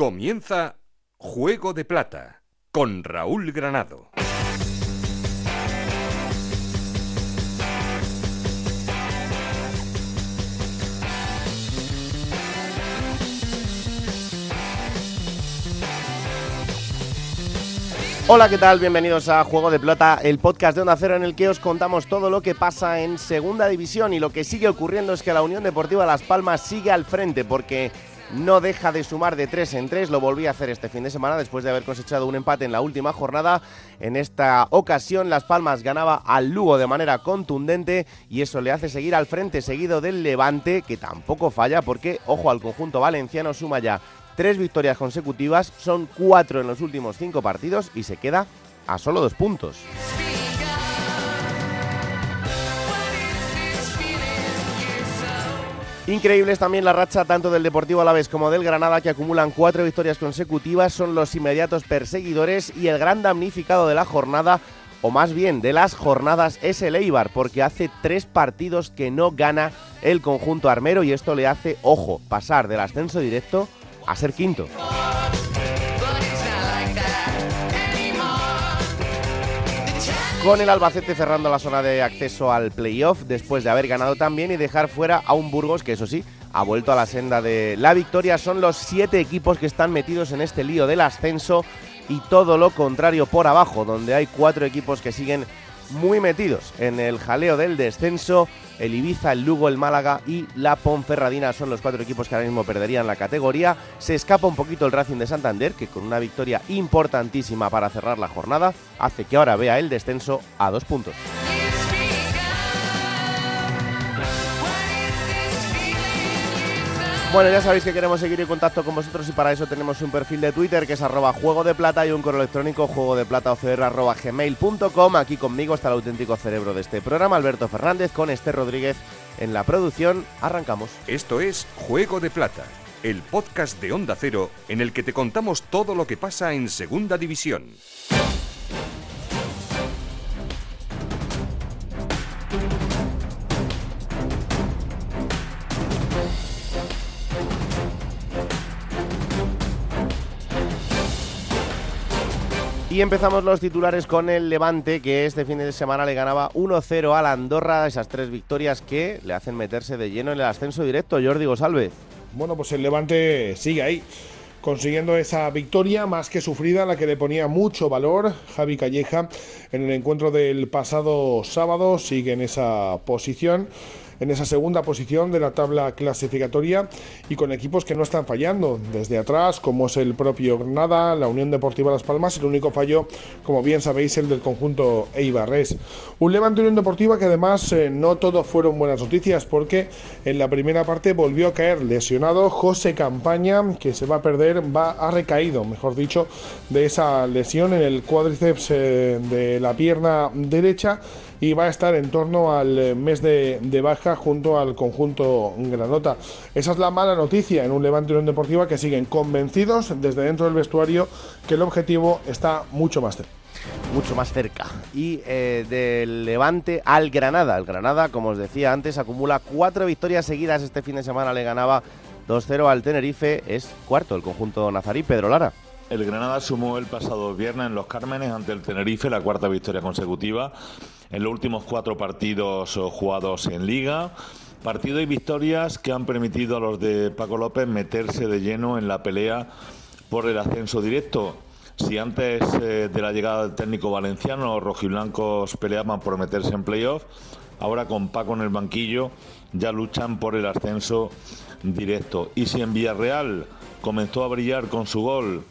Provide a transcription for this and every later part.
Comienza Juego de Plata con Raúl Granado. Hola, ¿qué tal? Bienvenidos a Juego de Plata, el podcast de Onda Cero en el que os contamos todo lo que pasa en Segunda División y lo que sigue ocurriendo es que la Unión Deportiva Las Palmas sigue al frente porque no deja de sumar de 3 en 3, lo volví a hacer este fin de semana después de haber cosechado un empate en la última jornada. En esta ocasión Las Palmas ganaba al Lugo de manera contundente y eso le hace seguir al frente seguido del Levante que tampoco falla porque, ojo al conjunto valenciano, suma ya tres victorias consecutivas, son cuatro en los últimos cinco partidos y se queda a solo dos puntos. Increíble es también la racha tanto del Deportivo Alavés como del Granada que acumulan cuatro victorias consecutivas, son los inmediatos perseguidores y el gran damnificado de la jornada, o más bien de las jornadas, es el Eibar, porque hace tres partidos que no gana el conjunto armero y esto le hace, ojo, pasar del ascenso directo a ser quinto. Con el Albacete cerrando la zona de acceso al playoff después de haber ganado también y dejar fuera a un Burgos que eso sí ha vuelto a la senda de la victoria. Son los siete equipos que están metidos en este lío del ascenso y todo lo contrario por abajo, donde hay cuatro equipos que siguen muy metidos en el jaleo del descenso. El Ibiza, el Lugo, el Málaga y la Ponferradina son los cuatro equipos que ahora mismo perderían la categoría. Se escapa un poquito el Racing de Santander, que con una victoria importantísima para cerrar la jornada, hace que ahora vea el descenso a dos puntos. Bueno, ya sabéis que queremos seguir en contacto con vosotros y para eso tenemos un perfil de Twitter que es arroba juego de plata y un correo electrónico juego de plata gmail.com. Aquí conmigo está el auténtico cerebro de este programa, Alberto Fernández, con Esther Rodríguez en la producción. Arrancamos. Esto es Juego de Plata, el podcast de Onda Cero en el que te contamos todo lo que pasa en Segunda División. Y empezamos los titulares con el Levante, que este fin de semana le ganaba 1-0 a la Andorra, esas tres victorias que le hacen meterse de lleno en el ascenso directo. Jordi Gosalvez. Bueno, pues el Levante sigue ahí, consiguiendo esa victoria más que sufrida, la que le ponía mucho valor Javi Calleja en el encuentro del pasado sábado, sigue en esa posición en esa segunda posición de la tabla clasificatoria y con equipos que no están fallando desde atrás, como es el propio Granada, la Unión Deportiva Las Palmas, el único fallo, como bien sabéis, el del conjunto Eibarres. Un Levante Unión Deportiva que además eh, no todo fueron buenas noticias porque en la primera parte volvió a caer lesionado José Campaña, que se va a perder, va ha recaído, mejor dicho, de esa lesión en el cuádriceps eh, de la pierna derecha y va a estar en torno al eh, mes de, baja junto al conjunto Granota. Esa es la mala noticia en un Levante Unión Deportiva que siguen convencidos desde dentro del vestuario que el objetivo está mucho más cerca mucho más cerca. Y eh, del Levante al Granada. El Granada, como os decía antes, acumula cuatro victorias seguidas. Este fin de semana le ganaba 2-0 al Tenerife. Es cuarto el conjunto nazarí. Pedro Lara. El Granada sumó el pasado viernes en Los Cármenes ante el Tenerife la cuarta victoria consecutiva en los últimos cuatro partidos eh, jugados en Liga. Partidos y victorias que han permitido a los de Paco López meterse de lleno en la pelea por el ascenso directo. Si antes eh, de la llegada del técnico valenciano los rojiblancos peleaban por meterse en playoff, ahora con Paco en el banquillo ya luchan por el ascenso directo. Y si en Villarreal comenzó a brillar con su gol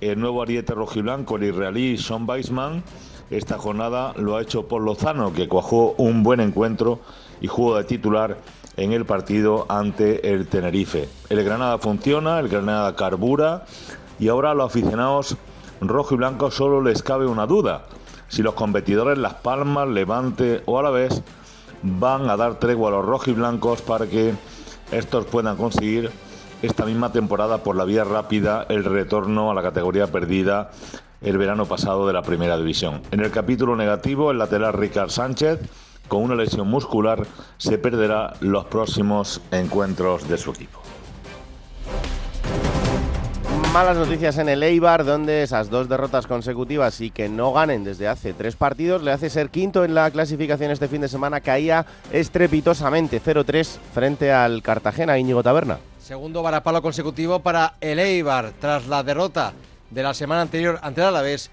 el nuevo ariete rojiblanco, el israelí Sean Weisman, esta jornada lo ha hecho por Lozano, que cuajó un buen encuentro y jugó de titular en el partido ante el Tenerife. El Granada funciona, el Granada carbura y ahora a los aficionados rojo y blanco solo les cabe una duda. Si los competidores Las Palmas, Levante o Alavés van a dar tregua a los rojos y blancos para que estos puedan conseguir esta misma temporada por la vía rápida el retorno a la categoría perdida el verano pasado de la primera división. En el capítulo negativo, el lateral Ricard Sánchez, con una lesión muscular, se perderá los próximos encuentros de su equipo. malas noticias en el Eibar, donde esas dos derrotas consecutivas y que no ganen desde hace tres partidos le hace ser quinto en la clasificación este fin de semana. Caía estrepitosamente 0-3 frente al Cartagena Íñigo Taberna. Segundo varapalo consecutivo para el Eibar tras la derrota de la semana anterior ante el Alavés.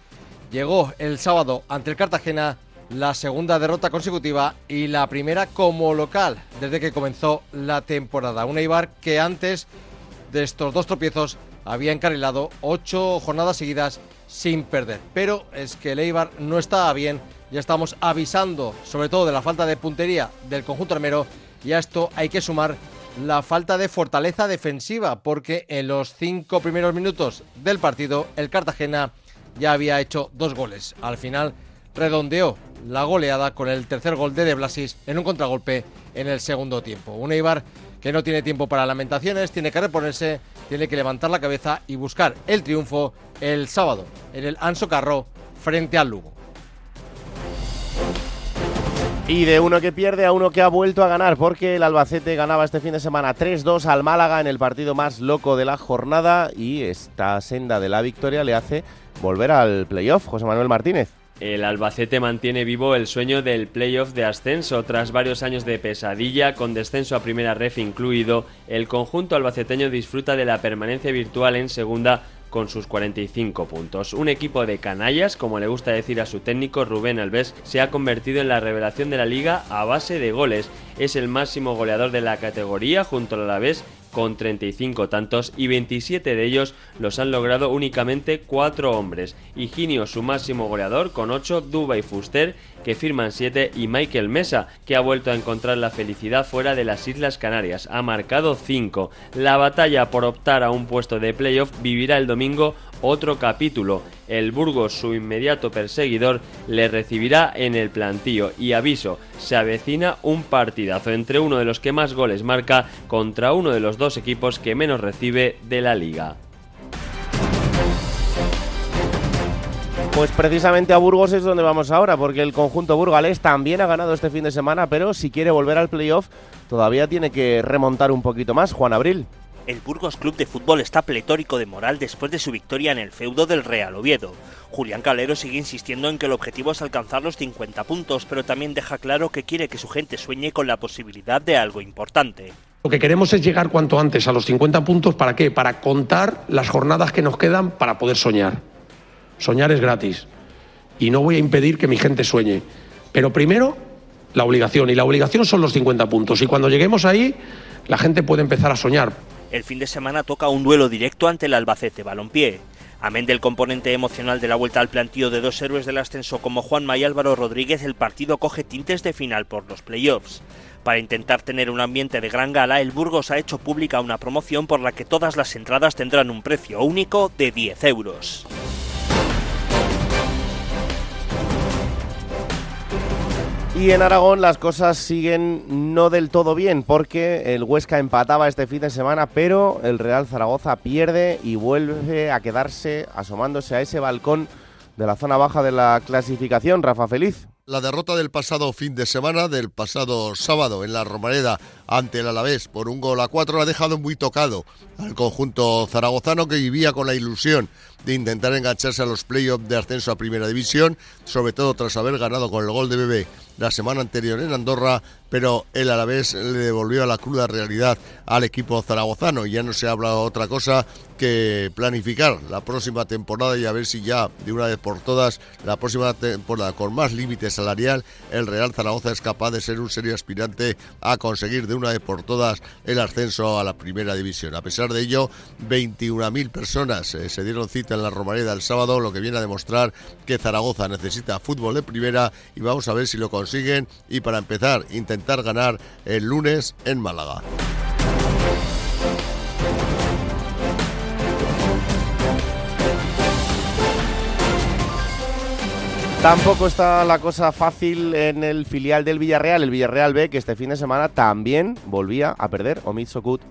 Llegó el sábado ante el Cartagena la segunda derrota consecutiva y la primera como local desde que comenzó la temporada. Un Eibar que antes de estos dos tropiezos había encarrilado ocho jornadas seguidas sin perder. Pero es que el Eibar no estaba bien, ya estamos avisando sobre todo de la falta de puntería del conjunto armero y a esto hay que sumar la falta de fortaleza defensiva porque en los cinco primeros minutos del partido el Cartagena ya había hecho dos goles. Al final redondeó la goleada con el tercer gol de De Blasis en un contragolpe en el segundo tiempo. Un Eibar que no tiene tiempo para lamentaciones, tiene que reponerse, tiene que levantar la cabeza y buscar el triunfo el sábado en el Anso Carro frente al Lugo. Y de uno que pierde a uno que ha vuelto a ganar, porque el Albacete ganaba este fin de semana 3-2 al Málaga en el partido más loco de la jornada y esta senda de la victoria le hace volver al playoff. José Manuel Martínez. El Albacete mantiene vivo el sueño del playoff de ascenso. Tras varios años de pesadilla, con descenso a primera ref incluido, el conjunto albaceteño disfruta de la permanencia virtual en segunda con sus 45 puntos. Un equipo de canallas, como le gusta decir a su técnico Rubén Alves, se ha convertido en la revelación de la liga a base de goles. Es el máximo goleador de la categoría junto al Alavés con 35 tantos y 27 de ellos los han logrado únicamente 4 hombres. Higinio su máximo goleador con 8, Duba y Fuster que firman 7 y Michael Mesa que ha vuelto a encontrar la felicidad fuera de las Islas Canarias, ha marcado 5. La batalla por optar a un puesto de playoff vivirá el domingo otro capítulo. El Burgos, su inmediato perseguidor, le recibirá en el plantío y aviso, se avecina un partidazo entre uno de los que más goles marca contra uno de los dos equipos que menos recibe de la liga. Pues precisamente a Burgos es donde vamos ahora, porque el conjunto burgalés también ha ganado este fin de semana, pero si quiere volver al playoff todavía tiene que remontar un poquito más. Juan Abril. El Burgos Club de Fútbol está pletórico de moral después de su victoria en el feudo del Real Oviedo. Julián Calero sigue insistiendo en que el objetivo es alcanzar los 50 puntos, pero también deja claro que quiere que su gente sueñe con la posibilidad de algo importante. Lo que queremos es llegar cuanto antes a los 50 puntos. ¿Para qué? Para contar las jornadas que nos quedan para poder soñar. Soñar es gratis. Y no voy a impedir que mi gente sueñe. Pero primero, la obligación. Y la obligación son los 50 puntos. Y cuando lleguemos ahí, la gente puede empezar a soñar. El fin de semana toca un duelo directo ante el Albacete Balompié. Amén del componente emocional de la vuelta al plantío de dos héroes del ascenso como Juanma y Álvaro Rodríguez, el partido coge tintes de final por los playoffs. Para intentar tener un ambiente de gran gala, el Burgos ha hecho pública una promoción por la que todas las entradas tendrán un precio único de 10 euros. Y en Aragón las cosas siguen no del todo bien porque el Huesca empataba este fin de semana, pero el Real Zaragoza pierde y vuelve a quedarse asomándose a ese balcón de la zona baja de la clasificación. Rafa Feliz. La derrota del pasado fin de semana, del pasado sábado en la Romareda ante el Alavés por un gol a cuatro, ha dejado muy tocado al conjunto zaragozano que vivía con la ilusión de intentar engancharse a los playoffs de ascenso a Primera División, sobre todo tras haber ganado con el gol de Bebé la semana anterior en Andorra, pero el Alavés le devolvió a la cruda realidad al equipo zaragozano. Ya no se habla otra cosa que planificar la próxima temporada y a ver si ya de una vez por todas la próxima temporada con más límite salarial el Real Zaragoza es capaz de ser un serio aspirante a conseguir de una vez por todas el ascenso a la primera división. A pesar de ello, 21.000 personas eh, se dieron cita en la Romareda el sábado, lo que viene a demostrar que Zaragoza necesita fútbol de primera y vamos a ver si lo consiguen y para empezar intentar ganar el lunes en Málaga. Tampoco está la cosa fácil en el filial del Villarreal, el Villarreal B, que este fin de semana también volvía a perder. Omid Sokut.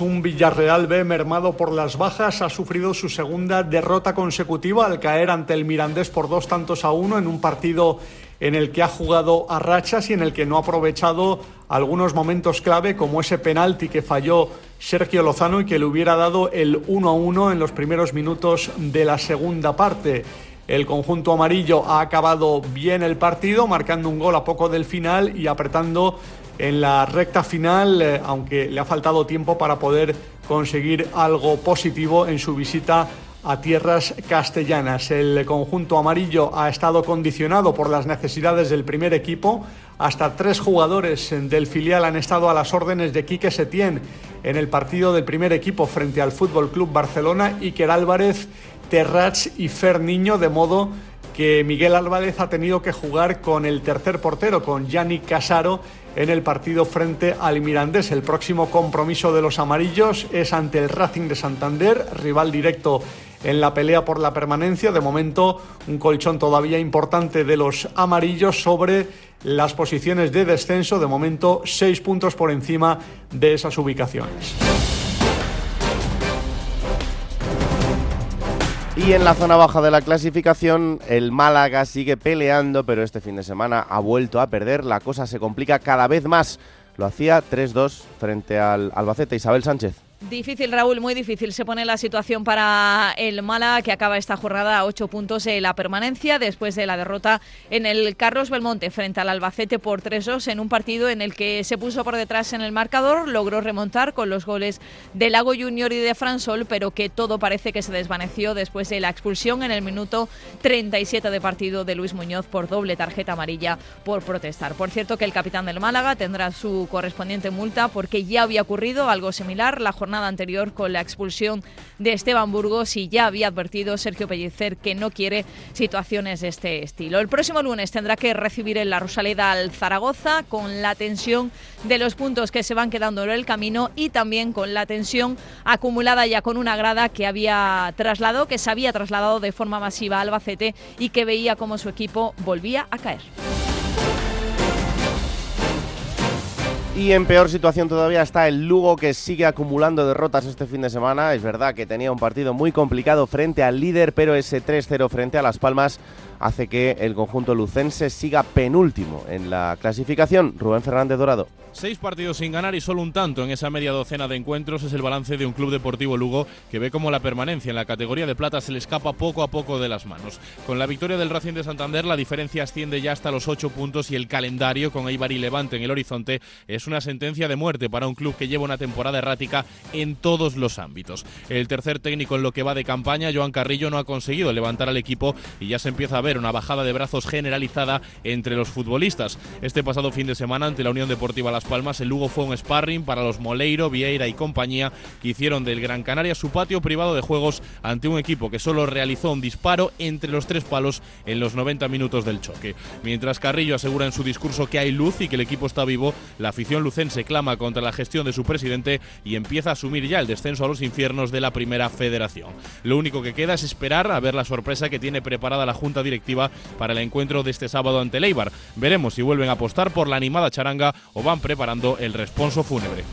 Un Villarreal B mermado por las bajas ha sufrido su segunda derrota consecutiva al caer ante el Mirandés por dos tantos a uno en un partido en el que ha jugado a rachas y en el que no ha aprovechado algunos momentos clave como ese penalti que falló Sergio Lozano y que le hubiera dado el 1 a 1 en los primeros minutos de la segunda parte. El conjunto amarillo ha acabado bien el partido, marcando un gol a poco del final y apretando en la recta final, eh, aunque le ha faltado tiempo para poder conseguir algo positivo en su visita a tierras castellanas. El conjunto amarillo ha estado condicionado por las necesidades del primer equipo. Hasta tres jugadores del filial han estado a las órdenes de Quique Setién en el partido del primer equipo frente al Fútbol Club Barcelona, Iker Álvarez, Terrats y Fer Niño, de modo que Miguel Álvarez ha tenido que jugar con el tercer portero, con Yannick Casaro, en el partido frente al Mirandés. El próximo compromiso de los amarillos es ante el Racing de Santander, rival directo en la pelea por la permanencia. De momento, un colchón todavía importante de los amarillos sobre las posiciones de descenso. De momento, seis puntos por encima de esas ubicaciones. Y en la zona baja de la clasificación, el Málaga sigue peleando, pero este fin de semana ha vuelto a perder. La cosa se complica cada vez más. Lo hacía 3-2 frente al Albacete. Isabel Sánchez. Difícil, Raúl, muy difícil se pone la situación para el Málaga, que acaba esta jornada a ocho puntos en la permanencia después de la derrota en el Carlos Belmonte frente al Albacete por 3-2 en un partido en el que se puso por detrás en el marcador, logró remontar con los goles de Lago Junior y de Fransol, pero que todo parece que se desvaneció después de la expulsión en el minuto 37 de partido de Luis Muñoz por doble tarjeta amarilla por protestar. Por cierto que el capitán del Málaga tendrá su correspondiente multa porque ya había ocurrido algo similar la jornada jornada anterior con la expulsión de Esteban Burgos y ya había advertido Sergio Pellicer que no quiere situaciones de este estilo. El próximo lunes tendrá que recibir en la Rosaleda al Zaragoza con la tensión de los puntos que se van quedando en el camino y también con la tensión acumulada ya con una grada que había trasladado, que se había trasladado de forma masiva a Albacete y que veía como su equipo volvía a caer. Y en peor situación todavía está el Lugo que sigue acumulando derrotas este fin de semana. Es verdad que tenía un partido muy complicado frente al líder, pero ese 3-0 frente a Las Palmas hace que el conjunto lucense siga penúltimo en la clasificación. Rubén Fernández Dorado. Seis partidos sin ganar y solo un tanto en esa media docena de encuentros es el balance de un club deportivo Lugo que ve como la permanencia en la categoría de plata se le escapa poco a poco de las manos. Con la victoria del Racing de Santander la diferencia asciende ya hasta los ocho puntos y el calendario con Eibar y Levante en el horizonte es una sentencia de muerte para un club que lleva una temporada errática en todos los ámbitos. El tercer técnico en lo que va de campaña, Joan Carrillo, no ha conseguido levantar al equipo y ya se empieza a ver una bajada de brazos generalizada entre los futbolistas. Este pasado fin de semana ante la Unión Deportiva Las Palmas, el Lugo fue un sparring para los Moleiro, Vieira y compañía que hicieron del Gran Canaria su patio privado de juegos ante un equipo que solo realizó un disparo entre los tres palos en los 90 minutos del choque. Mientras Carrillo asegura en su discurso que hay luz y que el equipo está vivo, la afición lucense clama contra la gestión de su presidente y empieza a asumir ya el descenso a los infiernos de la primera federación. Lo único que queda es esperar a ver la sorpresa que tiene preparada la Junta Directiva para el encuentro de este sábado ante Leibar. Veremos si vuelven a apostar por la animada charanga o van preparando el responso fúnebre.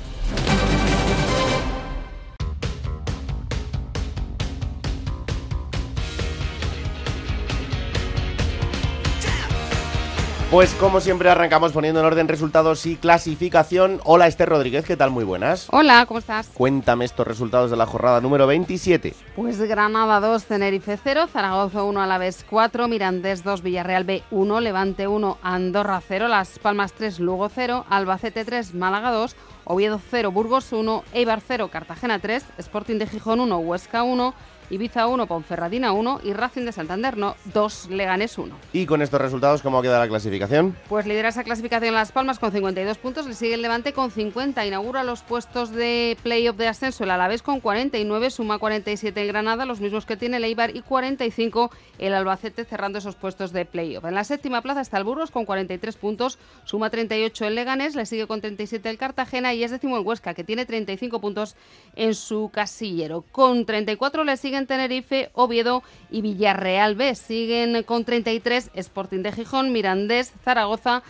Pues como siempre arrancamos poniendo en orden resultados y clasificación. Hola Esther Rodríguez, ¿qué tal? Muy buenas. Hola, ¿cómo estás? Cuéntame estos resultados de la jornada número 27. Pues Granada 2, Tenerife 0, Zaragoza 1, Alavés 4, Mirandés 2, Villarreal B 1, Levante 1, Andorra 0, Las Palmas 3, Lugo 0, Albacete 3, Málaga 2, Oviedo 0, Burgos 1, Eibar 0, Cartagena 3, Sporting de Gijón 1, Huesca 1, Ibiza 1, Ponferradina 1 y Racing de Santander no, 2, Leganés 1. Y con estos resultados, ¿cómo queda la clasificación? Pues lidera esa clasificación Las Palmas con 52 puntos, le sigue el Levante con 50, inaugura los puestos de playoff de ascenso el Alavés con 49, suma 47 en Granada, los mismos que tiene el Eibar y 45 el Albacete cerrando esos puestos de playoff. En la séptima plaza está el Burgos con 43 puntos, suma 38 el Leganés, le sigue con 37 el Cartagena y es décimo el Huesca que tiene 35 puntos en su casillero. Con 34 le sigue siguen Tenerife, Oviedo y Villarreal B. Siguen con 33 Sporting de Gijón, Mirandés, Zaragoza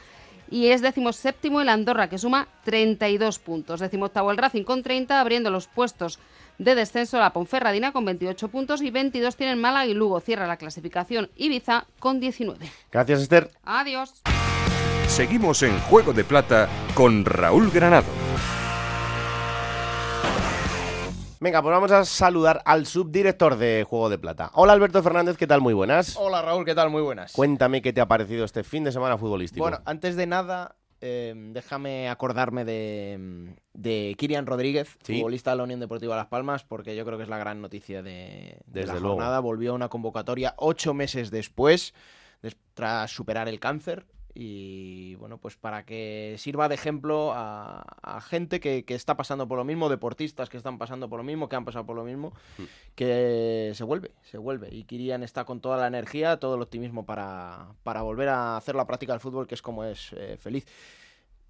y es decimoséptimo el Andorra, que suma 32 puntos. Decimoctavo el Racing con 30, abriendo los puestos de descenso la Ponferradina con 28 puntos y 22 tienen Málaga y Lugo. Cierra la clasificación Ibiza con 19. Gracias, Esther. Adiós. Seguimos en Juego de Plata con Raúl Granado. Venga, pues vamos a saludar al subdirector de Juego de Plata. Hola Alberto Fernández, ¿qué tal? Muy buenas. Hola Raúl, ¿qué tal? Muy buenas. Cuéntame qué te ha parecido este fin de semana futbolístico. Bueno, antes de nada, eh, déjame acordarme de, de Kirian Rodríguez, Sí. futbolista de la Unión Deportiva Las Palmas, porque yo creo que es la gran noticia de, de Desde la luego. jornada. Volvió a una convocatoria ocho meses después, des- tras superar el cáncer. Y bueno, pues para que sirva de ejemplo a, a gente que, que está pasando por lo mismo, deportistas que están pasando por lo mismo, que han pasado por lo mismo, que se vuelve, se vuelve. Y Kirian está con toda la energía, todo el optimismo para, para volver a hacer la práctica del fútbol, que es como es eh, feliz.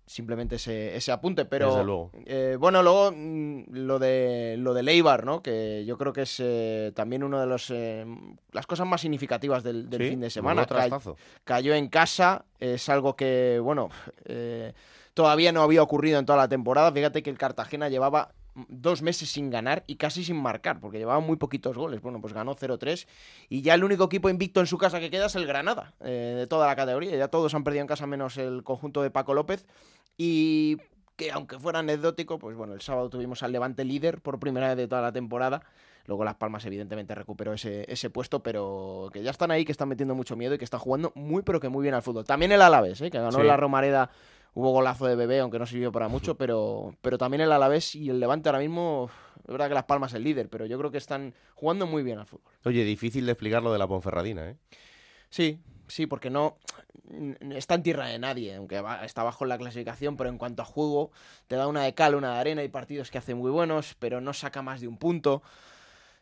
Simplemente ese, ese apunte, pero luego. eh, bueno, luego mm, lo de lo de Leibar, ¿no? Que yo creo que es eh, también uno de los eh, las cosas más significativas del, del Sí, fin de semana. Cayó en casa, es algo que, bueno, eh, todavía no había ocurrido en toda la temporada. Fíjate que el Cartagena llevaba dos meses sin ganar y casi sin marcar, porque llevaba muy poquitos goles. Bueno, pues ganó 0-3 y ya el único equipo invicto en su casa que queda es el Granada, eh, de toda la categoría. Ya todos han perdido en casa menos el conjunto de Paco López y que aunque fuera anecdótico, pues bueno, el sábado tuvimos al Levante líder por primera vez de toda la temporada. Luego Las Palmas evidentemente recuperó ese, ese puesto, pero que ya están ahí, que están metiendo mucho miedo y que están jugando muy pero que muy bien al fútbol. También el Alavés, ¿eh? que ganó Sí. la Romareda, hubo golazo de bebé, aunque no sirvió para mucho, pero, pero también el Alavés y el Levante ahora mismo, es verdad que Las Palmas es el líder, pero yo creo que están jugando muy bien al fútbol. Oye, difícil de explicar lo de la Ponferradina, ¿eh? Sí, sí, porque no está en tierra de nadie, aunque va- está bajo en la clasificación, pero en cuanto a juego, te da una de cal, una de arena, hay partidos que hace muy buenos, pero no saca más de un punto.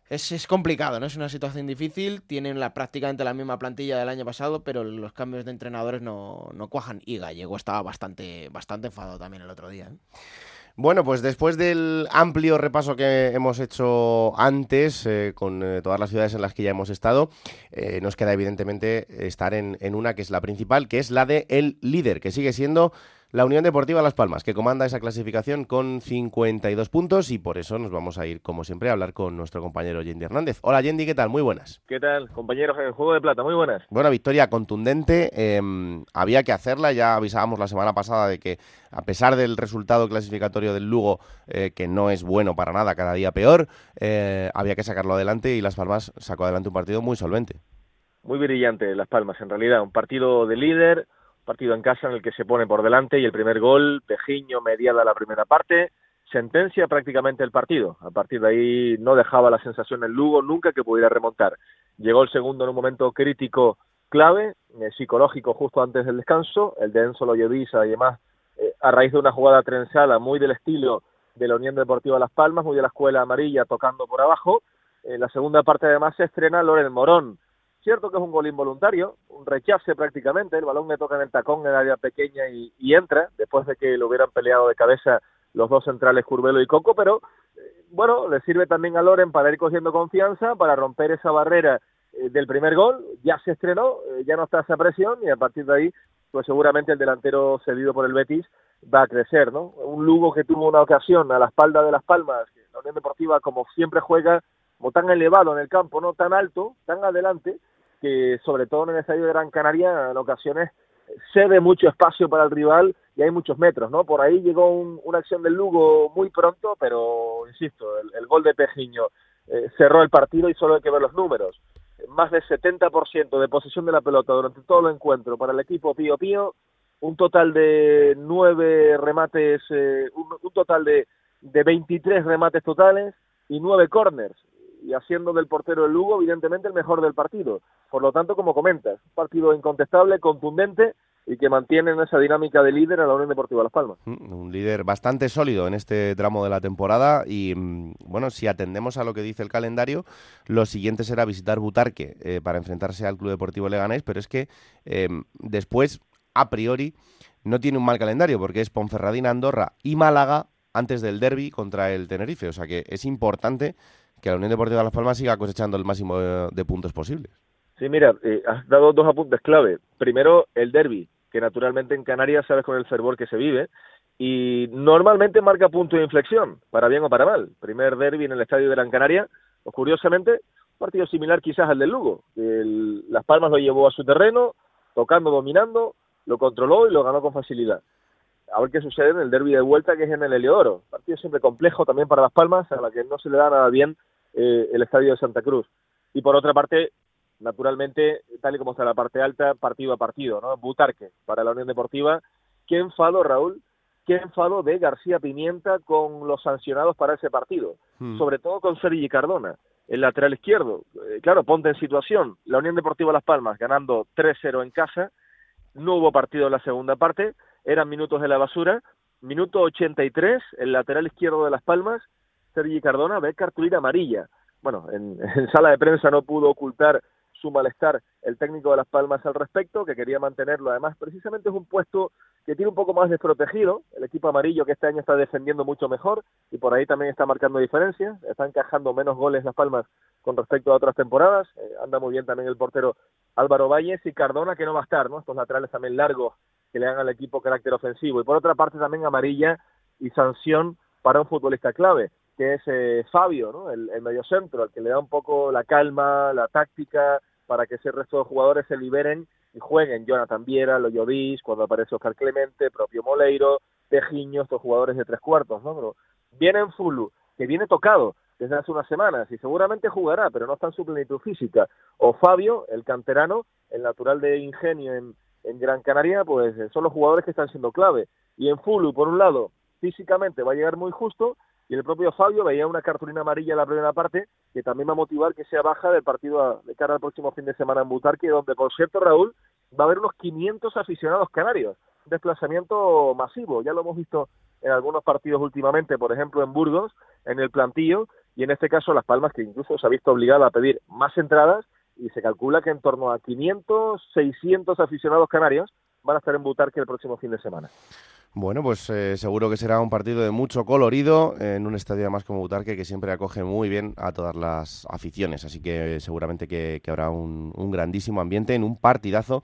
Es, es complicado, ¿no? Es una situación difícil, tienen la, prácticamente la misma plantilla del año pasado, pero los cambios de entrenadores no, no cuajan. Y Gallego estaba bastante, bastante enfadado también el otro día. ¿eh? Bueno, pues después del amplio repaso que hemos hecho antes, eh, con eh, todas las ciudades en las que ya hemos estado, eh, nos queda evidentemente estar en, en una que es la principal, que es la de el líder, que sigue siendo la Unión Deportiva Las Palmas, que comanda esa clasificación con 52 puntos y por eso nos vamos a ir, como siempre, a hablar con nuestro compañero Yendi Hernández. Hola Yendi, ¿qué tal? Muy buenas. ¿Qué tal, compañeros en Juego de Plata? Muy buenas. Buena victoria contundente, eh, había que hacerla, ya avisábamos la semana pasada de que a pesar del resultado clasificatorio del Lugo, eh, que no es bueno para nada, cada día peor, eh, había que sacarlo adelante y Las Palmas sacó adelante un partido muy solvente. Muy brillante Las Palmas, en realidad. Un partido de líder, partido en casa en el que se pone por delante y el primer gol, Pejiño, mediada la primera parte, sentencia prácticamente el partido. A partir de ahí no dejaba la sensación el Lugo nunca que pudiera remontar. Llegó el segundo en un momento crítico clave, eh, psicológico justo antes del descanso, el de Enzo Loyevisa y demás, eh, a raíz de una jugada trenzada muy del estilo de la Unión Deportiva Las Palmas, muy de la escuela amarilla tocando por abajo. En la segunda parte además se estrena Loren Morón. Cierto que es un gol involuntario, un rechace prácticamente, el balón le toca en el tacón en el área pequeña y, entra, después de que lo hubieran peleado de cabeza los dos centrales Curvelo y Coco, pero eh, bueno, le sirve también a Loren para ir cogiendo confianza, para romper esa barrera eh, del primer gol, ya se estrenó, eh, ya no está esa presión y a partir de ahí, pues seguramente el delantero cedido por el Betis va a crecer, ¿no? Un Lugo que tuvo una ocasión a la espalda de Las Palmas, que la Unión Deportiva como siempre juega como tan elevado en el campo, no tan alto, tan adelante, que sobre todo en el estadio de Gran Canaria en ocasiones cede mucho espacio para el rival y hay muchos metros, ¿no? Por ahí llegó un- una acción del Lugo muy pronto, pero insisto, el, el gol de Pejiño eh, cerró el partido y solo hay que ver los números. Más del 70% de posesión de la pelota durante todo el encuentro para el equipo Pío Pío, un total de nueve remates, eh, un, un total de, de 23 remates totales y nueve corners, y haciendo del portero del Lugo, evidentemente, el mejor del partido. Por lo tanto, como comentas, un partido incontestable, contundente y que mantiene en esa dinámica de líder a la Unión Deportiva Las Palmas. Mm, Un líder bastante sólido en este tramo de la temporada y mm, bueno, si atendemos a lo que dice el calendario, lo siguiente será visitar Butarque eh, para enfrentarse al Club Deportivo Leganés, pero es que eh, después, a priori, no tiene un mal calendario porque es Ponferradina, Andorra y Málaga antes del derby contra el Tenerife, o sea que es importante que la Unión Deportiva Las Palmas siga cosechando el máximo de, de puntos posibles. Sí, mira, eh, has dado dos apuntes clave. Primero, el derby, que naturalmente en Canarias sabes con el fervor que se vive y normalmente marca punto de inflexión, para bien o para mal. Primer derby en el estadio de Gran Canaria, o curiosamente, partido similar quizás al del Lugo. El, Las Palmas lo llevó a su terreno, tocando, dominando, lo controló y lo ganó con facilidad. A ver qué sucede en el derby de vuelta, que es en el Heliodoro. Partido siempre complejo también para Las Palmas, a la que no se le da nada bien eh, el estadio de Santa Cruz. Y por otra parte, naturalmente, tal y como está la parte alta, partido a partido, ¿no? Butarque para la Unión Deportiva. Qué enfado, Raúl, qué enfado de García Pimienta con los sancionados para ese partido, Hmm. sobre todo con Sergi Cardona, el lateral izquierdo. Eh, claro, ponte en situación, la Unión Deportiva Las Palmas ganando 3-0 en casa, no hubo partido en la segunda parte, eran minutos de la basura, minuto 83, el lateral izquierdo de Las Palmas, Sergi Cardona ve cartulina amarilla. Bueno, en, sala de prensa no pudo ocultar su malestar el técnico de Las Palmas al respecto, que quería mantenerlo. Además, precisamente es un puesto que tiene un poco más desprotegido, el equipo amarillo que este año está defendiendo mucho mejor y por ahí también está marcando diferencias, está encajando menos goles Las Palmas con respecto a otras temporadas, Eh, anda muy bien también el portero Álvaro Valles y Cardona que no va a estar, ¿no? Estos laterales también largos que le dan al equipo carácter ofensivo y por otra parte también amarilla y sanción para un futbolista clave que es eh, Fabio, ¿no? el, mediocentro, el que le da un poco la calma, la táctica, para que ese resto de jugadores se liberen y jueguen. Jonathan Viera, Loyovis, cuando aparece Oscar Clemente, propio Moleiro, Tejiño, estos jugadores de tres cuartos, ¿no? Pero viene en Fulu, que viene tocado desde hace unas semanas y seguramente jugará, pero no está en su plenitud física. O Fabio, el canterano, el natural de ingenio en, en Gran Canaria, pues eh, son los jugadores que están siendo clave. Y en Fulu, por un lado, físicamente va a llegar muy justo y el propio Fabio veía una cartulina amarilla en la primera parte que también va a motivar que sea baja del partido de cara al próximo fin de semana en Butarque, donde por cierto Raúl va a haber unos 500 aficionados canarios, desplazamiento masivo, ya lo hemos visto en algunos partidos últimamente, por ejemplo en Burgos, en el plantillo, y en este caso Las Palmas, que incluso se ha visto obligada a pedir más entradas, y se calcula que en torno a 500, 600 aficionados canarios van a estar en Butarque el próximo fin de semana. Bueno, pues eh, seguro que será un partido de mucho colorido en un estadio más como Butarque que siempre acoge muy bien a todas las aficiones. Así que eh, seguramente que, que habrá un, un grandísimo ambiente en un partidazo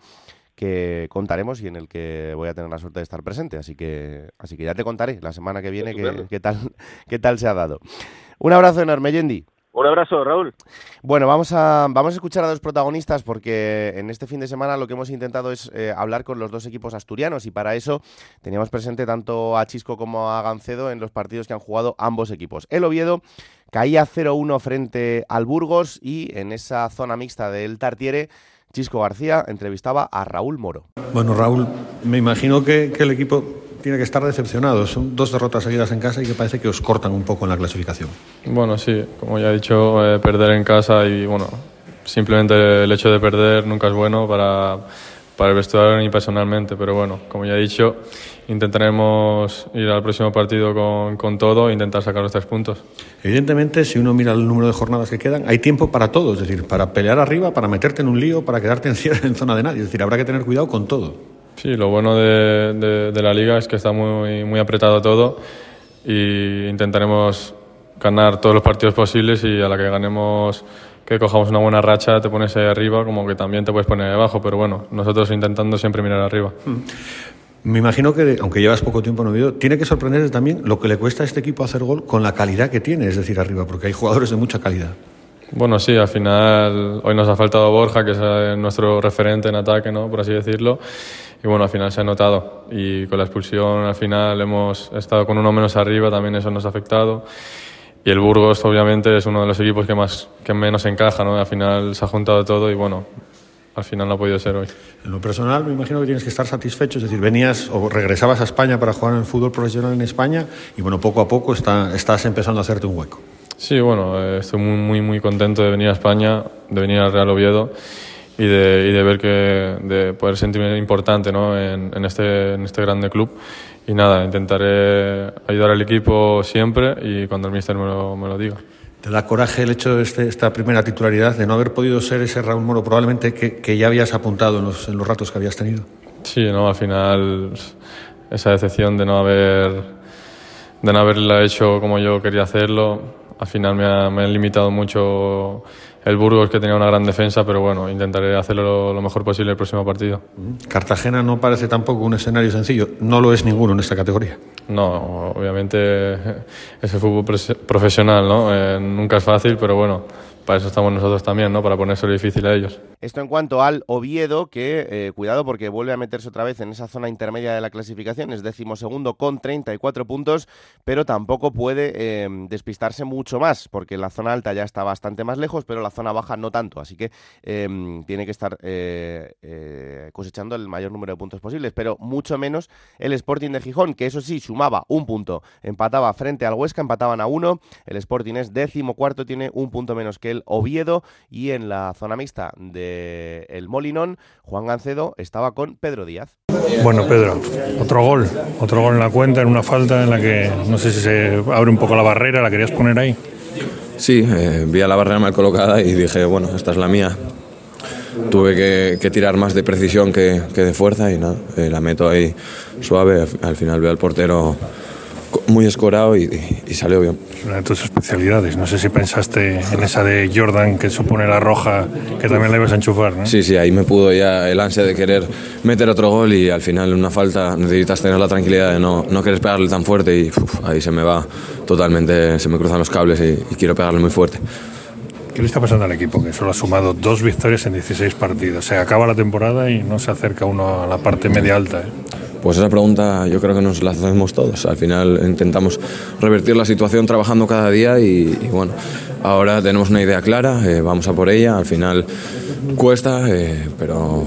que contaremos y en el que voy a tener la suerte de estar presente. Así que, así que ya te contaré la semana que viene qué tal, qué tal se ha dado. Un abrazo enorme, Yendi. Un abrazo, Raúl. Bueno, vamos a, vamos a escuchar a dos protagonistas porque en este fin de semana lo que hemos intentado es eh, hablar con los dos equipos asturianos y para eso teníamos presente tanto a Chisco como a Gancedo en los partidos que han jugado ambos equipos. El Oviedo caía 0-1 frente al Burgos y en esa zona mixta del Tartiere, Chisco García entrevistaba a Raúl Moro. Bueno, Raúl, me imagino que, que el equipo tiene que estar decepcionado. Son dos derrotas seguidas en casa y que parece que os cortan un poco en la clasificación. Bueno, sí, como ya he dicho, eh, perder en casa y bueno, simplemente el hecho de perder nunca es bueno para, para el vestuario ni personalmente, pero bueno, como ya he dicho, intentaremos ir al próximo partido con, con todo e intentar sacar los tres puntos. Evidentemente, si uno mira el número de jornadas que quedan, hay tiempo para todo, es decir, para pelear arriba, para meterte en un lío, para quedarte en, en zona de nadie. Es decir, habrá que tener cuidado con todo. Sí, lo bueno de, de- de la liga es que está muy, muy apretado todo y intentaremos ganar todos los partidos posibles y a la que ganemos, que cojamos una buena racha, te pones ahí arriba, como que también te puedes poner ahí abajo, pero bueno, nosotros intentando siempre mirar arriba. Me imagino que, aunque llevas poco tiempo en Oviedo, tiene que sorprenderte también lo que le cuesta a este equipo hacer gol con la calidad que tiene, es decir, arriba, porque hay jugadores de mucha calidad. Bueno, sí, al final hoy nos ha faltado Borja, que es eh, nuestro referente en ataque, ¿no? por así decirlo. Y bueno, al final se ha notado. Y con la expulsión al final hemos estado con uno menos arriba, también eso nos ha afectado. Y el Burgos, obviamente, es uno de los equipos que, más, que menos encaja. ¿no? Al final se ha juntado todo y bueno, al final no ha podido ser hoy. En lo personal, me imagino que tienes que estar satisfecho, es decir, venías o regresabas a España para jugar en el fútbol profesional en España y bueno, poco a poco está, estás empezando a hacerte un hueco. Sí, bueno, eh, estoy muy, muy, muy contento de venir a España, de venir al Real Oviedo y de, y de ver que, de poder sentirme importante ¿no? en, en este, en este grande club. Y nada, intentaré ayudar al equipo siempre y cuando el míster me lo, me lo diga. ¿Te da coraje el hecho de este- esta primera titularidad, de no haber podido ser ese Raúl Moro probablemente que, que ya habías apuntado en los, en los ratos que habías tenido? Sí, no, al final esa decepción de no haber de no haberla hecho como yo quería hacerlo, al final me ha, me ha limitado mucho el Burgos que tenía una gran defensa, pero bueno, intentaré hacerlo lo mejor posible el próximo partido. Cartagena no parece tampoco un escenario sencillo, no lo es ninguno en esta categoría. No, obviamente ese fútbol profesional, ¿no? Eh, nunca es fácil, pero bueno, para eso estamos nosotros también, ¿no? Para ponérselo difícil a ellos. Esto en cuanto al Oviedo, que eh, cuidado porque vuelve a meterse otra vez en esa zona intermedia de la clasificación, es decimosegundo con 34 puntos, pero tampoco puede em, despistarse mucho más, porque la zona alta ya está bastante más lejos, pero la zona baja no tanto, así que em, tiene que estar eh, eh, cosechando el mayor número de puntos posibles, pero mucho menos el Sporting de Gijón, que eso sí, sumaba un punto, empataba frente al Huesca, empataban a uno, el Sporting es décimo cuarto, tiene un punto menos que el Oviedo y en la zona mixta de el Molinón, Juan Gancedo estaba con Pedro Díaz. Bueno, Pedro, otro gol, otro gol en la cuenta, en una falta en la que no sé si se abre un poco la barrera, ¿la querías poner ahí? Sí, eh, vi a la barrera mal colocada y dije, bueno, esta es la mía. Tuve que, tirar más de precisión que, de fuerza y nada, eh, la meto ahí suave. Al final veo al portero muy escorado y, salió bien. Es una de tus especialidades. No sé si pensaste en esa de Jordan que supone la roja, que también la ibas a enchufar, ¿no? Sí, sí, ahí me pudo ya el ansia de querer meter otro gol y al final una falta necesitas tener la tranquilidad de no, no querer pegarle tan fuerte y ahí se me va totalmente, se me cruzan los cables y, y quiero pegarle muy fuerte. ¿Qué le está pasando al equipo? Que solo ha sumado dos victorias en 16 partidos. Se acaba la temporada y no se acerca uno a la parte media alta. ¿eh? Pues esa pregunta yo creo que nos la hacemos todos. Al final intentamos revertir la situación trabajando cada día y, bueno, ahora tenemos una idea clara, eh, vamos a por ella. Al final cuesta, eh, pero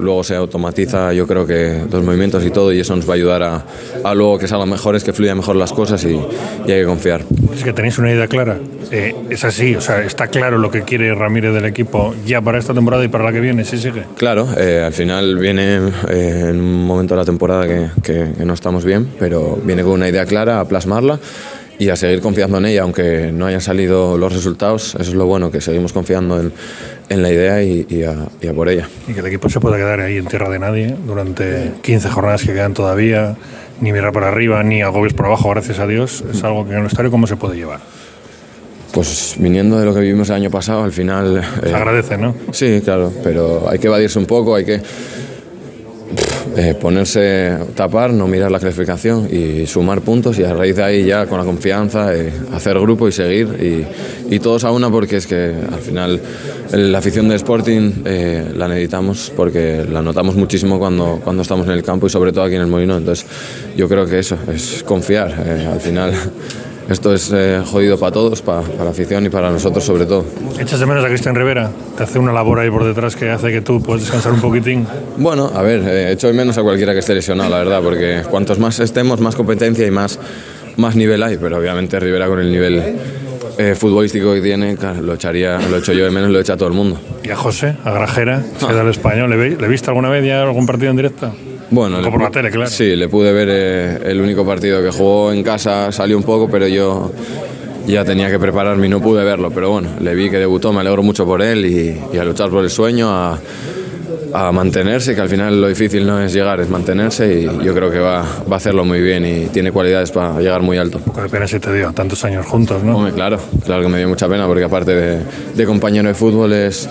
luego se automatiza yo creo que los movimientos y todo y eso nos va a ayudar a, a luego que salgan mejores, que fluyan mejor las cosas y, y hay que confiar. Es que tenéis una idea clara. Eh, es así, o sea, está claro lo que quiere Ramírez del equipo ya para esta temporada y para la que viene, sí sigue. Claro, eh, al final viene eh, en un momento de la temporada que, que, que no estamos bien, pero viene con una idea clara a plasmarla y a seguir confiando en ella, aunque no hayan salido los resultados. Eso es lo bueno, que seguimos confiando en, en la idea y, y, a, y, a, por ella. Y que el equipo se pueda quedar ahí en tierra de nadie durante 15 jornadas que quedan todavía, ni mirar por arriba, ni agobios por abajo, gracias a Dios, es algo que en el estadio cómo se puede llevar. Pues viniendo de lo que vivimos el año pasado, al final... Se eh, agradece, ¿no? Sí, claro, pero hay que evadirse un poco, hay que eh, ponerse, tapar, no mirar la clasificación y sumar puntos y a raíz de ahí ya con la confianza eh, hacer grupo y seguir y, y, todos a una porque es que al final la afición de Sporting eh, la necesitamos porque la notamos muchísimo cuando, cuando estamos en el campo y sobre todo aquí en el Molino. Entonces yo creo que eso es confiar. Eh, al final esto es eh, jodido para todos, para, para, la afición y para nosotros sobre todo. ¿Echas de menos a Cristian Rivera? ¿Te hace una labor ahí por detrás que hace que tú puedas descansar un poquitín? Bueno, a ver, eh, echo de menos a cualquiera que esté lesionado, la verdad, porque cuantos más estemos, más competencia y más, más nivel hay, pero obviamente Rivera con el nivel eh, futbolístico que tiene, claro, lo echaría, lo echo yo de menos, lo echa todo el mundo. ¿Y a José, a Grajera, que del español, ¿le, ¿le viste alguna vez ya algún partido en directo? Bueno, le, por la tele, claro. Sí, le pude ver eh, el único partido que jugó en casa, salió un poco, pero yo ya tenía que prepararme y no pude verlo. Pero bueno, le vi que debutó, me alegro mucho por él y, y a luchar por el sueño, a, a, mantenerse, que al final lo difícil no es llegar, es mantenerse y yo creo que va, va a hacerlo muy bien y tiene cualidades para llegar muy alto. Un poco de pena si te dio, tantos años juntos, ¿no? Hombre, claro, claro que me dio mucha pena porque aparte de, de compañero de fútbol es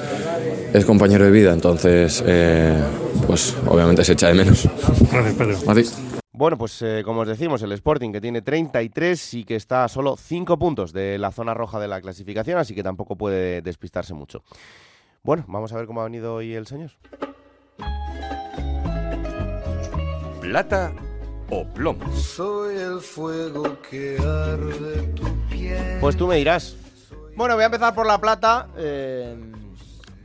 es compañero de vida, entonces, eh, pues obviamente se echa de menos. Gracias, Pedro. Bueno, pues eh, como os decimos, el Sporting que tiene 33 y que está a solo 5 puntos de la zona roja de la clasificación, así que tampoco puede despistarse mucho. Bueno, vamos a ver cómo ha venido hoy el señor. Plata o plomo. Soy el fuego que arde tu piel. Pues tú me dirás. Bueno, voy a empezar por la plata. Eh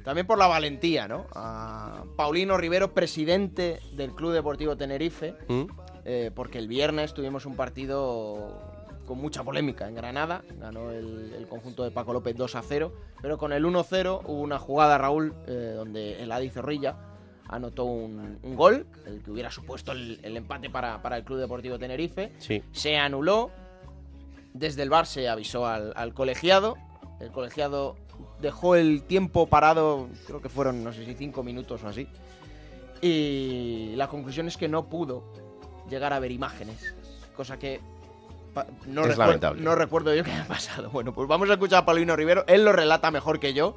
también por la valentía, ¿no? A Paulino Rivero, presidente del Club Deportivo Tenerife, ¿Mm? eh, porque el viernes tuvimos un partido con mucha polémica en Granada, ganó el, el conjunto de Paco López 2 a 0, pero con el 1-0 hubo una jugada, Raúl, eh, donde el Adi Zorrilla anotó un, un, gol, el que hubiera supuesto el, el empate para, para, el Club Deportivo Tenerife, sí. se anuló, desde el bar se avisó al, al colegiado, el colegiado dejó el tiempo parado, creo que fueron, no sé si cinco minutos o así. Y la conclusión es que no pudo llegar a ver imágenes, cosa que no, Es recuer- lamentable. no recuerdo yo qué ha pasado. Bueno, pues vamos a escuchar a Paulino Rivero. Él lo relata mejor que yo.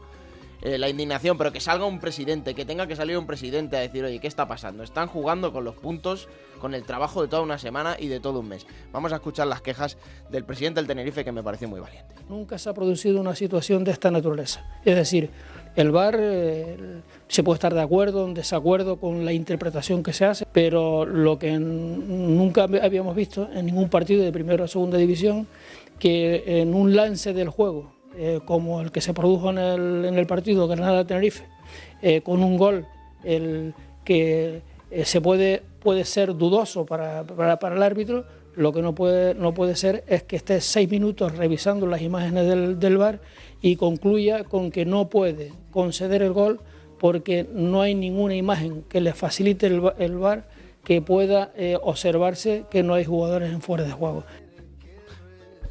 Eh, la indignación, pero que salga un presidente, que tenga que salir un presidente a decir, oye, ¿qué está pasando? Están jugando con los puntos, con el trabajo de toda una semana y de todo un mes. Vamos a escuchar las quejas del presidente del Tenerife, que me pareció muy valiente. Nunca se ha producido una situación de esta naturaleza. Es decir, el VAR eh, se puede estar de acuerdo o en desacuerdo con la interpretación que se hace, pero lo que nunca habíamos visto en ningún partido de primera o segunda división, que en un lance del juego, eh, como el que se produjo en el, en el partido Granada-Tenerife, eh, con un gol que eh, se puede, puede ser dudoso para, para- el árbitro, lo que no puede, no puede ser es que esté seis minutos revisando las imágenes del, del VAR y concluya con que no puede conceder el gol porque no hay ninguna imagen que le facilite el, el VAR que pueda observarse que no hay jugadores en fuera de juego.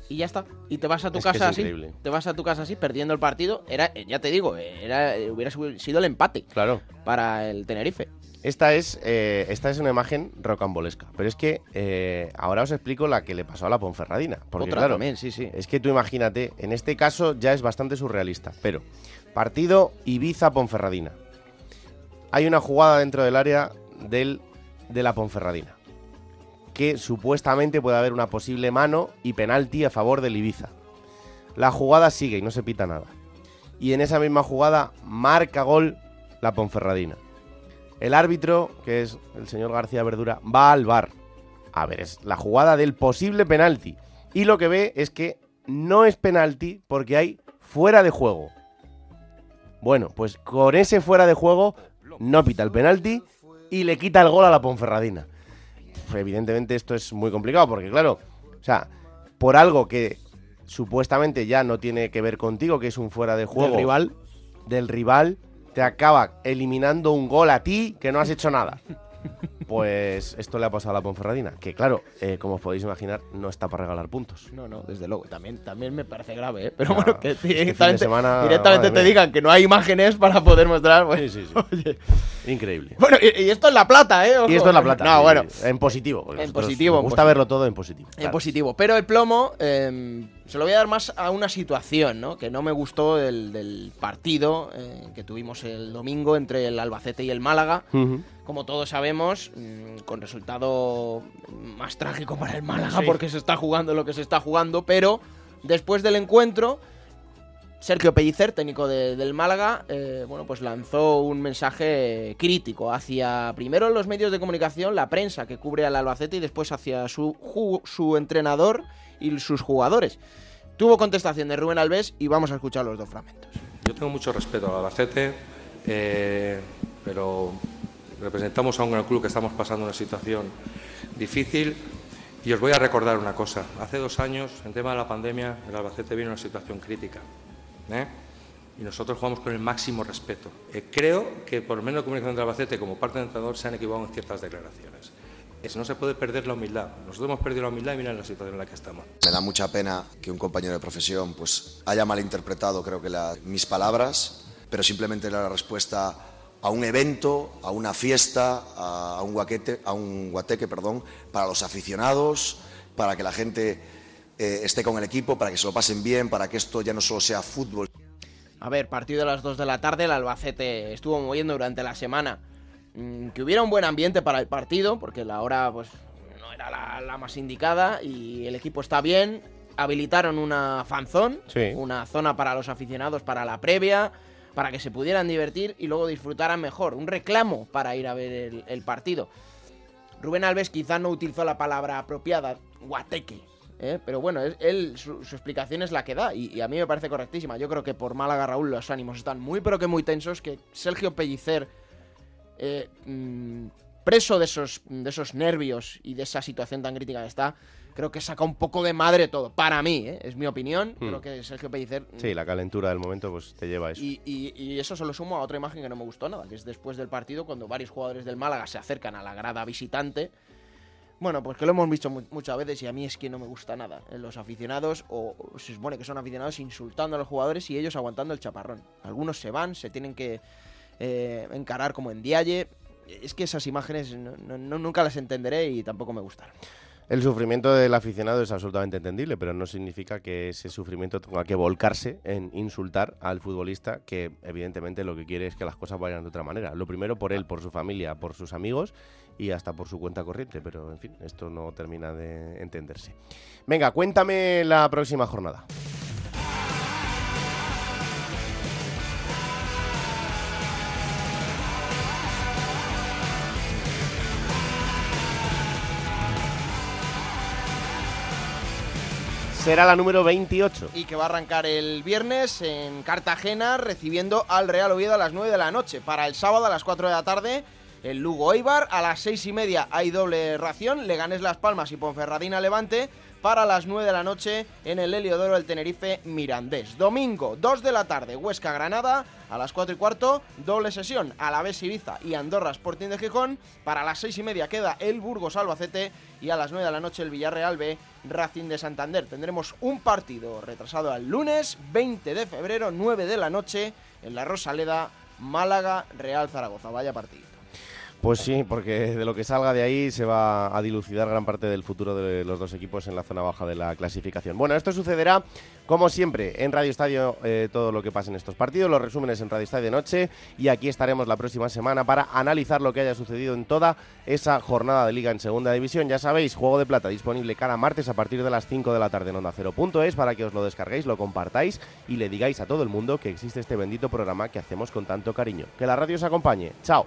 Y ya está. Y te vas a tu Es casa así. increíble. Te vas a tu casa así, perdiendo el partido. Era, ya te digo, era, hubiera sido el empate Claro. para el Tenerife. Esta es, eh, esta es una imagen rocambolesca. Pero es que eh, ahora os explico la que le pasó a la Ponferradina. Porque, Otra claro, también, sí, sí. Es que tú imagínate, en este caso ya es bastante surrealista. Pero, partido Ibiza-Ponferradina. Hay una jugada dentro del área del, de la Ponferradina. Que supuestamente puede haber una posible mano y penalti a favor del Ibiza. La jugada sigue y no se pita nada. Y en esa misma jugada marca gol la Ponferradina. El árbitro, que es el señor García Verdura, va al bar a ver es la jugada del posible penalti. Y lo que ve es que no es penalti porque hay fuera de juego. Bueno, pues con ese fuera de juego no pita el penalti y le quita el gol a la Ponferradina. Pues evidentemente esto es muy complicado porque claro, o sea, por algo que supuestamente ya no tiene que ver contigo, que es un fuera de juego rival. del rival, te acaba eliminando un gol a ti que no has hecho nada. Pues esto le ha pasado a la Ponferradina, que claro, eh, como os podéis imaginar, no está para regalar puntos. No, no, desde luego. También, también me parece grave, ¿eh? Pero No, bueno, que directamente, semana, directamente te mía. digan que no hay imágenes para poder mostrar. Bueno, Sí, sí, sí. Increíble. Bueno, y, y esto es la plata, ¿eh? Ojo. Y esto es la plata. No, bueno. En positivo. En positivo, en gusta positivo. verlo todo en positivo. En claro. positivo. Pero el plomo eh, se lo voy a dar más a una situación, ¿no? Que no me gustó del, del partido eh, que tuvimos el domingo entre el Albacete y el Málaga. Como todos sabemos, mm, con resultado más trágico para el Málaga Sí. porque se está jugando lo que se está jugando, pero después del encuentro, Sergio Pellicer, técnico de- del Málaga, eh, bueno, pues lanzó un mensaje crítico hacia primero los medios de comunicación, la prensa que cubre al Albacete y después hacia su, su entrenador y sus jugadores. Tuvo contestación de Rubén Alves y vamos a escuchar los dos fragmentos. Yo tengo mucho respeto al Albacete, eh, pero representamos a un gran club que estamos pasando una situación difícil. Y os voy a recordar una cosa. Hace dos años, en tema de la pandemia, el Albacete vino en una situación crítica. ¿Eh? Y nosotros jugamos con el máximo respeto. Eh, creo que por lo menos la comunicación del Albacete, como parte del entrenador, se han equivocado en ciertas declaraciones. Es- no se puede perder la humildad. Nosotros hemos perdido la humildad y mira la situación en la que estamos. Me da mucha pena que un compañero de profesión pues, haya malinterpretado, creo que la- mis palabras, pero simplemente era la respuesta a un evento, a una fiesta, a, a un guaquete, a un guateque, perdón, para los aficionados, para que la gente eh, esté con el equipo, para que se lo pasen bien, para que esto ya no solo sea fútbol. A ver, partido de las 2 de la tarde, el Albacete estuvo moviendo durante la semana mm, que hubiera un buen ambiente para el partido, porque la hora pues no era la, la más indicada y el equipo está bien. Habilitaron una fanzón, Sí. una zona para los aficionados para la previa, para que se pudieran divertir y luego disfrutaran mejor. Un reclamo para ir a ver el, el partido. Rubén Alves quizá no utilizó la palabra apropiada, guateque. ¿Eh? Pero bueno, es- él, su, su explicación es la que da y, y a mí me parece correctísima. Yo creo que por Málaga Raúl los ánimos están muy pero que muy tensos, que Sergio Pellicer, eh, mm, preso de esos, de esos nervios y de esa situación tan crítica que está, creo que saca un poco de madre todo. Para mí, ¿eh? es mi opinión. Hmm. Creo que Sergio Pellicer... mm, Sí, la calentura del momento pues te lleva a eso. y, y- y eso se lo sumo a otra imagen que no me gustó nada, que es después del partido, cuando varios jugadores del Málaga se acercan a la grada visitante. Bueno, pues que lo hemos visto mu- muchas veces y a mí es que no me gusta nada. Eh, Los aficionados, o se supone que son aficionados, insultando a los jugadores y ellos aguantando el chaparrón. Algunos se van, se tienen que eh, encarar como en dialle. Es que esas imágenes no- no- nunca las entenderé y tampoco me gustaron. El sufrimiento del aficionado es absolutamente entendible, pero no significa que ese sufrimiento tenga que volcarse en insultar al futbolista que evidentemente lo que quiere es que las cosas vayan de otra manera. Lo primero por él, por su familia, por sus amigos y hasta por su cuenta corriente, pero en fin, esto no termina de entenderse. Venga, cuéntame la próxima jornada. Será la número 28. Y que va a arrancar el viernes en Cartagena recibiendo al Real Oviedo a las 9 de la noche. Para el sábado a las 4 de la tarde el Lugo Eibar. A las 6 y media hay doble ración. Leganés Las Palmas y Ponferradina Levante. Para las 9 de la noche en el Heliodoro el Tenerife Mirandés. Domingo 2 de la tarde Huesca Granada. A las 4 y cuarto doble sesión a la vez Ibiza y Andorra Sporting de Gijón. Para las 6 y media queda el Burgos Albacete. Y a las 9 de la noche el Villarreal B Racing de Santander. Tendremos un partido retrasado al lunes 20 de febrero 9 de la noche en la Rosaleda Málaga Real Zaragoza. Vaya partido. Pues sí, porque de lo que salga de ahí se va a dilucidar gran parte del futuro de los dos equipos en la zona baja de la clasificación. Bueno, esto sucederá como siempre en Radio Estadio, eh, todo lo que pasa en estos partidos, los resúmenes en Radio Estadio de noche y aquí estaremos la próxima semana para analizar lo que haya sucedido en toda esa jornada de liga en segunda división. Ya sabéis, Juego de Plata disponible cada martes a partir de las 5 de la tarde en Onda es para que os lo descarguéis, lo compartáis y le digáis a todo el mundo que existe este bendito programa que hacemos con tanto cariño. Que la radio os acompañe. Chao.